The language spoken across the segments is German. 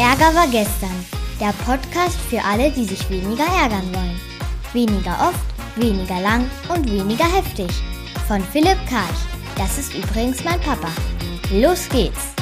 Ärger war gestern. Der Podcast für alle, die sich weniger ärgern wollen. Weniger oft, weniger lang und weniger heftig. Von Philipp Karch. Das ist übrigens mein Papa. Los geht's!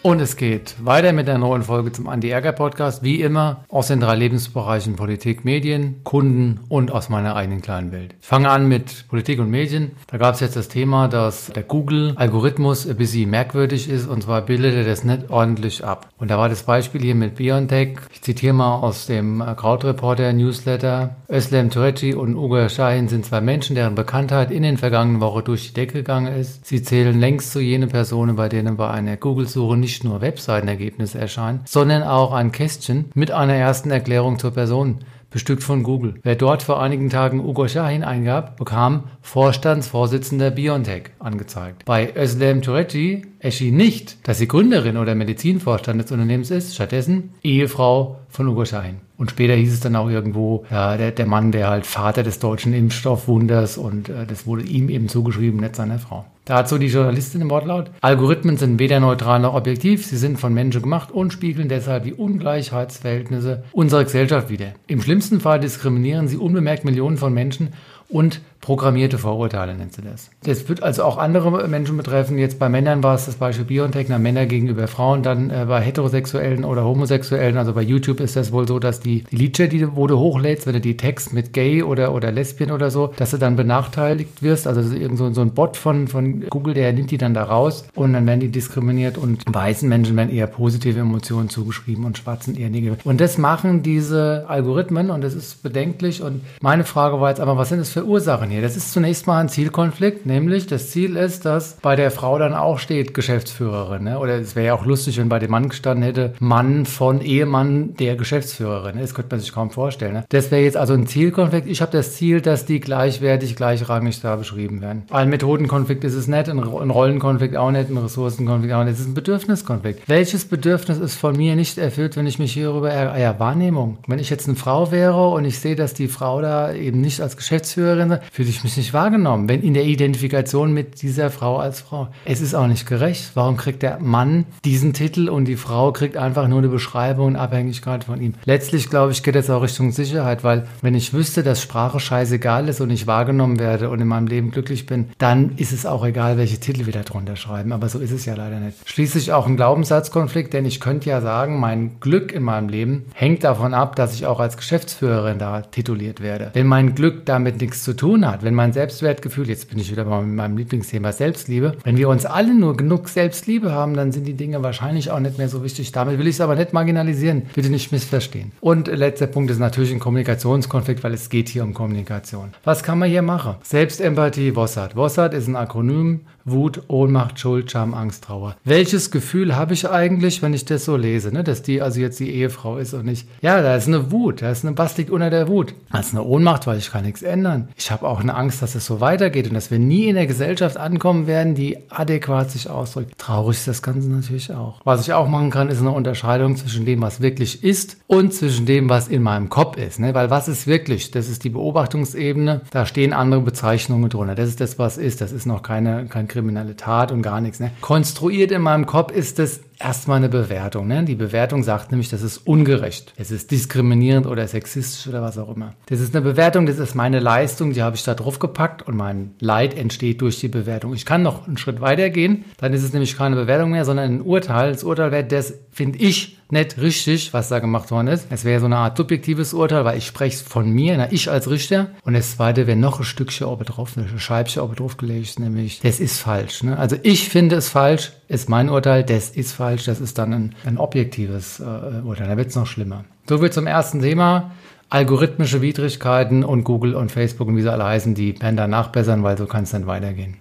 Und es geht weiter mit einer neuen Folge zum Anti-Ärger-Podcast, wie immer aus den drei Lebensbereichen Politik, Medien, Kunden und aus meiner eigenen kleinen Welt. Ich fange an mit Politik und Medien. Da gab es jetzt das Thema, dass der Google-Algorithmus ein bisschen merkwürdig ist und zwar bildet er das nicht ordentlich ab. Und da war das Beispiel hier mit BioNTech. Ich zitiere mal aus dem Krautreporter-Newsletter. Özlem Türeci und Ugo Shahin sind zwei Menschen, deren Bekanntheit in den vergangenen Wochen durch die Decke gegangen ist. Sie zählen längst zu jenen Personen, bei denen bei einer Google-Suche nicht nicht nur Webseitenergebnisse erscheinen, sondern auch ein Kästchen mit einer ersten Erklärung zur Person bestückt von Google. Wer dort vor einigen Tagen Ugo Shahin eingab, bekam Vorstandsvorsitzender BioNTech angezeigt. Bei Özlem Tureci erschien nicht, dass sie Gründerin oder Medizinvorstand des Unternehmens ist, stattdessen Ehefrau von Ugo Shahin. Und später hieß es dann auch irgendwo, ja, der, der Mann, der halt Vater des deutschen Impfstoffwunders und äh, das wurde ihm eben zugeschrieben, nicht seiner Frau. Dazu die Journalistin im Wortlaut. Algorithmen sind weder neutral noch objektiv, sie sind von Menschen gemacht und spiegeln deshalb die Ungleichheitsverhältnisse unserer Gesellschaft wider. Im schlimmsten Fall diskriminieren sie unbemerkt Millionen von Menschen und programmierte Vorurteile nennt sie das. Das wird also auch andere Menschen betreffen. Jetzt bei Männern war es das Beispiel Biontech, Männer gegenüber Frauen, dann äh, bei Heterosexuellen oder Homosexuellen. Also bei YouTube ist das wohl so, dass die, die Liedchen, die du, wo du hochlädst, wenn du die Text mit Gay oder, oder Lesbien oder so, dass du dann benachteiligt wirst. Also das ist irgend so, so ein Bot von, von Google, der nimmt die dann da raus und dann werden die diskriminiert und weißen Menschen werden eher positive Emotionen zugeschrieben und schwarzen eher negative. Und das machen diese Algorithmen und das ist bedenklich. Und meine Frage war jetzt aber, was sind das für Ursachen hier? Das ist zunächst mal ein Zielkonflikt, nämlich das Ziel ist, dass bei der Frau dann auch steht Geschäftsführerin. Ne? Oder es wäre ja auch lustig, wenn bei dem Mann gestanden hätte, Mann von Ehemann der Geschäftsführerin. Ne? Das könnte man sich kaum vorstellen. Ne? Das wäre jetzt also ein Zielkonflikt. Ich habe das Ziel, dass die gleichwertig, gleichrangig da beschrieben werden. Ein Methodenkonflikt ist es nicht, ein Rollenkonflikt auch nicht, ein Ressourcenkonflikt auch nicht. Es ist ein Bedürfniskonflikt. Welches Bedürfnis ist von mir nicht erfüllt, wenn ich mich hierüber ärgere? Ja, Wahrnehmung. Wenn ich jetzt eine Frau wäre und ich sehe, dass die Frau da eben nicht als Geschäftsführerin, fühle ich mich nicht wahrgenommen, wenn in der Identifikation mit dieser Frau als Frau. Es ist auch nicht gerecht. Warum kriegt der Mann diesen Titel und die Frau kriegt einfach nur eine Beschreibung und Abhängigkeit von ihm? Letztlich, glaube ich, geht es auch Richtung Sicherheit, weil wenn ich wüsste, dass Sprache scheißegal ist und ich wahrgenommen werde und in meinem Leben glücklich bin, dann ist es auch egal, welche Titel wir da drunter schreiben. Aber so ist es ja leider nicht. Schließlich auch ein Glaubenssatzkonflikt, denn ich könnte ja sagen, mein Glück in meinem Leben hängt davon ab, dass ich auch als Geschäftsführerin da tituliert werde. Wenn mein Glück damit nichts zu tun hat, wenn mein Selbstwertgefühl, jetzt bin ich wieder mal mit meinem Lieblingsthema Selbstliebe, wenn wir uns alle nur genug Selbstliebe haben, dann sind die Dinge wahrscheinlich auch nicht mehr so wichtig. Damit will ich es aber nicht marginalisieren. Bitte nicht missverstehen. Und letzter Punkt ist natürlich ein Kommunikationskonflikt, weil es geht hier um Kommunikation. Was kann man hier machen? Selbstempathie, WOSSAT. WOSSAT ist ein Akronym Wut, Ohnmacht, Schuld, Scham, Angst, Trauer. Welches Gefühl habe ich eigentlich, wenn ich das so lese, ne? dass die also jetzt die Ehefrau ist und nicht, ja, da ist eine Wut, da ist eine liegt unter der Wut. Da ist eine Ohnmacht, weil ich kann nichts ändern. Ich habe auch eine Angst, dass es so weitergeht und dass wir nie in der Gesellschaft ankommen werden, die adäquat sich ausdrückt. Traurig ist das Ganze natürlich auch. Was ich auch machen kann, ist eine Unterscheidung zwischen dem, was wirklich ist und zwischen dem, was in meinem Kopf ist. Ne? Weil was ist wirklich? Das ist die Beobachtungsebene. Da stehen andere Bezeichnungen drunter. Das ist das, was ist. Das ist noch keine, kein kriminelle Tat und gar nichts. Ne? Konstruiert in meinem Kopf ist es erstmal eine Bewertung. Ne? Die Bewertung sagt nämlich, das ist ungerecht, es ist diskriminierend oder sexistisch oder was auch immer. Das ist eine Bewertung, das ist meine Leistung, die habe ich da drauf gepackt und mein Leid entsteht durch die Bewertung. Ich kann noch einen Schritt weiter gehen, dann ist es nämlich keine Bewertung mehr, sondern ein Urteil. Das Urteil wäre das, finde ich, nicht richtig, was da gemacht worden ist. Es wäre so eine Art subjektives Urteil, weil ich spreche von mir, na, ich als Richter. Und das zweite wäre noch ein Stückchen oben drauf, ein Scheibchen oben drauf gelegt, nämlich, das ist falsch. Ne? Also ich finde es falsch, ist mein Urteil, das ist falsch, das ist dann ein, ein objektives äh, Urteil. Da wird es noch schlimmer. So viel zum ersten Thema. Algorithmische Widrigkeiten und Google und Facebook und wie sie alle heißen, die werden da nachbessern, weil so kann es dann weitergehen.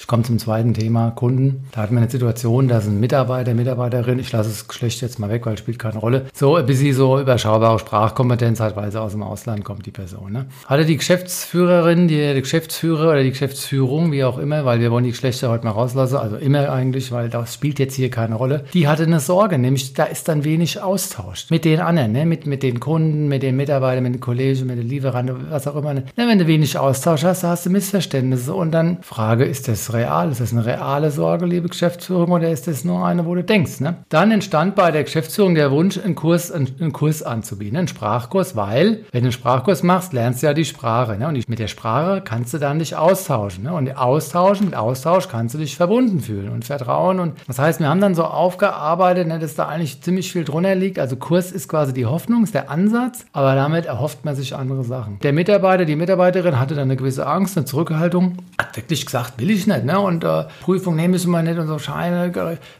Ich komme zum zweiten Thema, Kunden. Da hatten wir eine Situation, da sind Mitarbeiter, Mitarbeiterin, ich lasse das Geschlecht jetzt mal weg, weil es spielt keine Rolle, so bis sie so überschaubare Sprachkompetenz hat, weil sie aus dem Ausland kommt, die Person. Ne? Hatte die Geschäftsführerin, die, die Geschäftsführer oder die Geschäftsführung, wie auch immer, weil wir wollen die Geschlechter heute mal rauslassen, also immer eigentlich, weil das spielt jetzt hier keine Rolle, die hatte eine Sorge, nämlich da ist dann wenig Austausch mit den anderen, ne? mit, mit den Kunden, mit den Mitarbeitern, mit den Kollegen, mit den Lieferanten, was auch immer. Ne? Wenn du wenig Austausch hast, hast du Missverständnisse und dann Frage, ist das real? Ist das eine reale Sorge, liebe Geschäftsführung, oder ist das nur eine, wo du denkst? Ne? Dann entstand bei der Geschäftsführung der Wunsch, einen Kurs, einen, einen Kurs anzubieten, einen Sprachkurs, weil, wenn du einen Sprachkurs machst, lernst du ja die Sprache. Ne? Und mit der Sprache kannst du dann dich austauschen. Ne? Und austauschen, mit Austausch kannst du dich verbunden fühlen und vertrauen. Und das heißt, wir haben dann so aufgearbeitet, ne, dass da eigentlich ziemlich viel drunter liegt. Also Kurs ist quasi die Hoffnung, ist der Ansatz, aber damit erhofft man sich andere Sachen. Der Mitarbeiter, die Mitarbeiterin hatte dann eine gewisse Angst, eine Zurückhaltung, hat wirklich gesagt, will ich nicht. Ne? Und äh, Prüfung, nee, müssen wir nicht und so Scheine.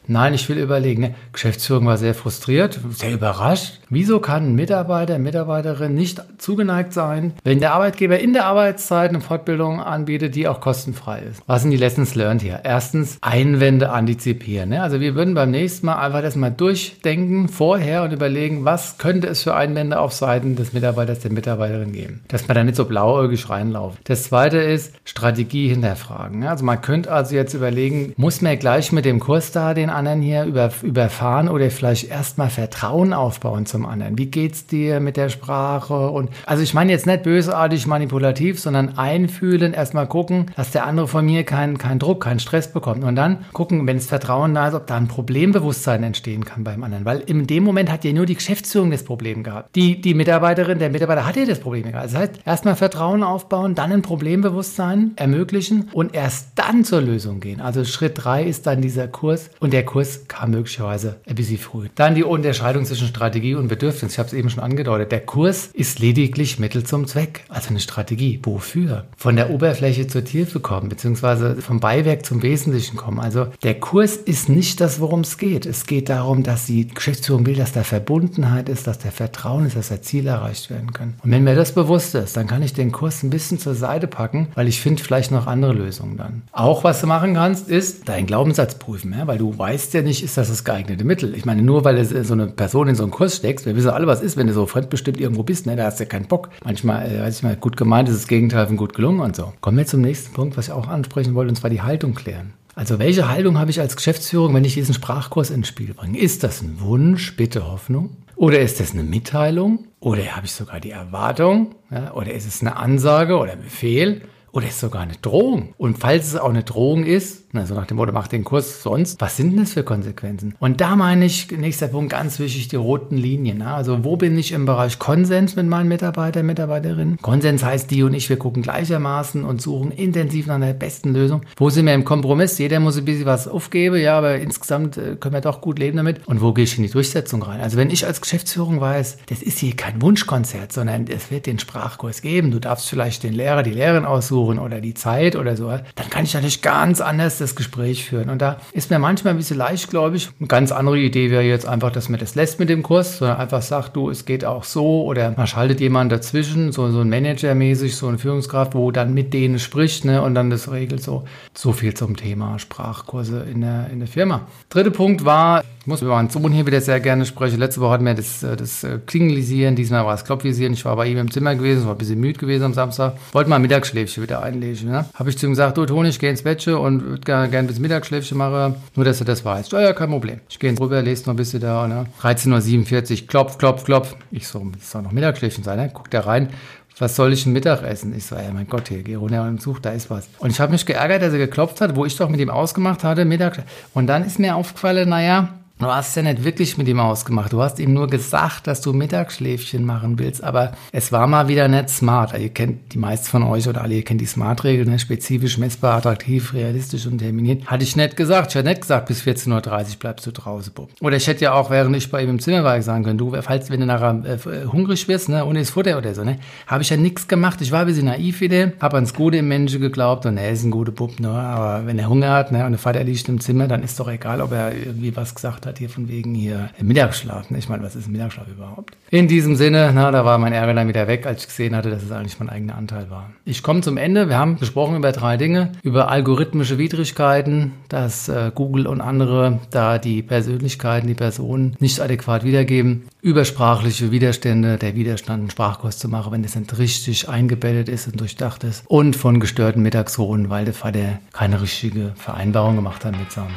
Nein, ich will überlegen. Ne? Geschäftsführung war sehr frustriert, sehr überrascht. Wieso kann ein Mitarbeiter, Mitarbeiterin nicht zugeneigt sein, wenn der Arbeitgeber in der Arbeitszeit eine Fortbildung anbietet, die auch kostenfrei ist? Was sind die Lessons learned hier? Erstens, Einwände antizipieren. Ne? Also wir würden beim nächsten Mal einfach das mal durchdenken vorher und überlegen, was könnte es für Einwände auf Seiten des Mitarbeiters, der Mitarbeiterin geben. Dass man da nicht so blauäugig reinlaufen. Das zweite ist Strategie hinterfragen. Also man könnte also jetzt überlegen, muss man gleich mit dem Kurs da den anderen hier über, überfahren oder vielleicht erstmal Vertrauen aufbauen zum anderen. Wie geht's dir mit der Sprache? Und also ich meine jetzt nicht bösartig manipulativ, sondern einfühlen, erstmal gucken, dass der andere von mir keinen kein Druck, keinen Stress bekommt. Und dann gucken, wenn es Vertrauen da ist, ob da ein Problembewusstsein entstehen kann beim anderen. Weil in dem Moment hat ja nur die Geschäftsführung das Problem gehabt. Die, die Mitarbeiterin, der Mitarbeiter hat ja das Problem gehabt. Das heißt, erstmal Vertrauen aufbauen, dann ein Problembewusstsein ermöglichen und erst dann zur Lösung gehen. Also Schritt drei ist dann dieser Kurs und der Kurs kam möglicherweise ein bisschen früh. Dann die Unterscheidung zwischen Strategie und Bedürfnis. Ich habe es eben schon angedeutet. Der Kurs ist lediglich Mittel zum Zweck, also eine Strategie. Wofür? Von der Oberfläche zur Tiefe kommen, beziehungsweise vom Beiwerk zum Wesentlichen kommen. Also der Kurs ist nicht das, worum es geht. Es geht darum, dass die Geschäftsführung will, dass da Verbundenheit ist, dass der Vertrauen ist, dass da Ziele erreicht werden können. Und wenn mir das bewusst ist, dann kann ich den Kurs ein bisschen zur Seite packen, weil ich finde vielleicht noch andere Lösungen dann. Auch was du machen kannst, ist deinen Glaubenssatz prüfen, ja? weil du weißt ja nicht, ist das das geeignete Mittel. Ich meine, nur weil du so eine Person in so einen Kurs steckst, wir wissen alle, was ist, wenn du so fremdbestimmt irgendwo bist, ne? da hast du ja keinen Bock. Manchmal, äh, weiß ich mal, gut gemeint ist das Gegenteil von gut gelungen und so. Kommen wir zum nächsten Punkt, was ich auch ansprechen wollte, und zwar die Haltung klären. Also welche Haltung habe ich als Geschäftsführung, wenn ich diesen Sprachkurs ins Spiel bringe? Ist das ein Wunsch, Bitte, Hoffnung? Oder ist das eine Mitteilung? Oder habe ich sogar die Erwartung? Ja? Oder ist es eine Ansage oder Befehl? Oder ist sogar eine Drohung? Und falls es auch eine Drohung ist, also nach dem Motto, mach den Kurs sonst. Was sind denn das für Konsequenzen? Und da meine ich, nächster Punkt, ganz wichtig, die roten Linien. Ne? Also wo bin ich im Bereich Konsens mit meinen Mitarbeitern, Mitarbeiterinnen? Konsens heißt, die und ich, wir gucken gleichermaßen und suchen intensiv nach der besten Lösung. Wo sind wir im Kompromiss? Jeder muss ein bisschen was aufgeben, ja, aber insgesamt äh, können wir doch gut leben damit. Und wo gehe ich in die Durchsetzung rein? Also wenn ich als Geschäftsführung weiß, das ist hier kein Wunschkonzert, sondern es wird den Sprachkurs geben. Du darfst vielleicht den Lehrer, die Lehrerin aussuchen oder die Zeit oder so. Dann kann ich natürlich ganz anders das Gespräch führen. Und da ist mir manchmal ein bisschen leichtgläubig. Eine ganz andere Idee wäre jetzt einfach, dass man das lässt mit dem Kurs, sondern einfach sagt, du, es geht auch so oder man schaltet jemanden dazwischen, so, so ein Manager-mäßig, so eine Führungskraft, wo dann mit denen spricht ne, und dann das regelt so. So viel zum Thema Sprachkurse in der, in der Firma. Dritter Punkt war, ich muss über meinen Sohn hier wieder sehr gerne sprechen. Letzte Woche hatten wir das, äh, das äh, Klingelisieren, diesmal war es Klopfvisieren. Ich war bei ihm im Zimmer gewesen, war ein bisschen müde gewesen am Samstag. Wollte mal Mittagsschläfchen wieder einlegen. Ne? Habe ich zu ihm gesagt, du Toni, ich gehe ins Bettchen und würde gerne gern bis Mittagsschläfchen machen. Nur, dass er das weiß. Ja, ja, kein Problem. Ich gehe ins rüber, lese noch ein bisschen da. Ne? 13.47 Uhr, klopf, klopf, klopf. Ich so, das soll noch Mittagsschläfchen sein. Ne? Guckt er rein was soll ich ein Mittag essen? Ich so, ja, mein Gott, hier, geh runter und such, da ist was. Und ich habe mich geärgert, dass er geklopft hat, wo ich doch mit ihm ausgemacht hatte, Mittag. Und dann ist mir aufgefallen, naja, Du hast ja nicht wirklich mit ihm ausgemacht. Du hast ihm nur gesagt, dass du Mittagsschläfchen machen willst. Aber es war mal wieder nicht smart. Ihr kennt die meisten von euch oder alle, ihr kennt die Smart-Regel, ne? spezifisch, messbar, attraktiv, realistisch und terminiert. Hatte ich nicht gesagt. Ich hätte nicht gesagt, bis 14.30 Uhr bleibst du draußen, Bub. Oder ich hätte ja auch, während ich bei ihm im Zimmer war, sagen können, du, falls, wenn du nachher äh, hungrig wirst, ne, ohne das Futter oder so, ne, habe ich ja nichts gemacht. Ich war ein bisschen naiv wieder, habe ans Gute im Menschen geglaubt und er ist ein guter Bub, ne, aber wenn er Hunger hat, ne, und der Vater liegt im Zimmer, dann ist doch egal, ob er irgendwie was gesagt hat hat, hier von wegen hier Mittagsschlaf. Ich meine, was ist Mittagsschlaf überhaupt? In diesem Sinne, na, da war mein Ärger dann wieder weg, als ich gesehen hatte, dass es eigentlich mein eigener Anteil war. Ich komme zum Ende. Wir haben gesprochen über drei Dinge. Über algorithmische Widrigkeiten, dass äh, Google und andere da die Persönlichkeiten, die Personen nicht adäquat wiedergeben. Über sprachliche Widerstände, der Widerstand, einen Sprachkurs zu machen, wenn das nicht richtig eingebettet ist und durchdacht ist. Und von gestörten Mittagsruhen, weil der Vater keine richtige Vereinbarung gemacht hat mit Samsung.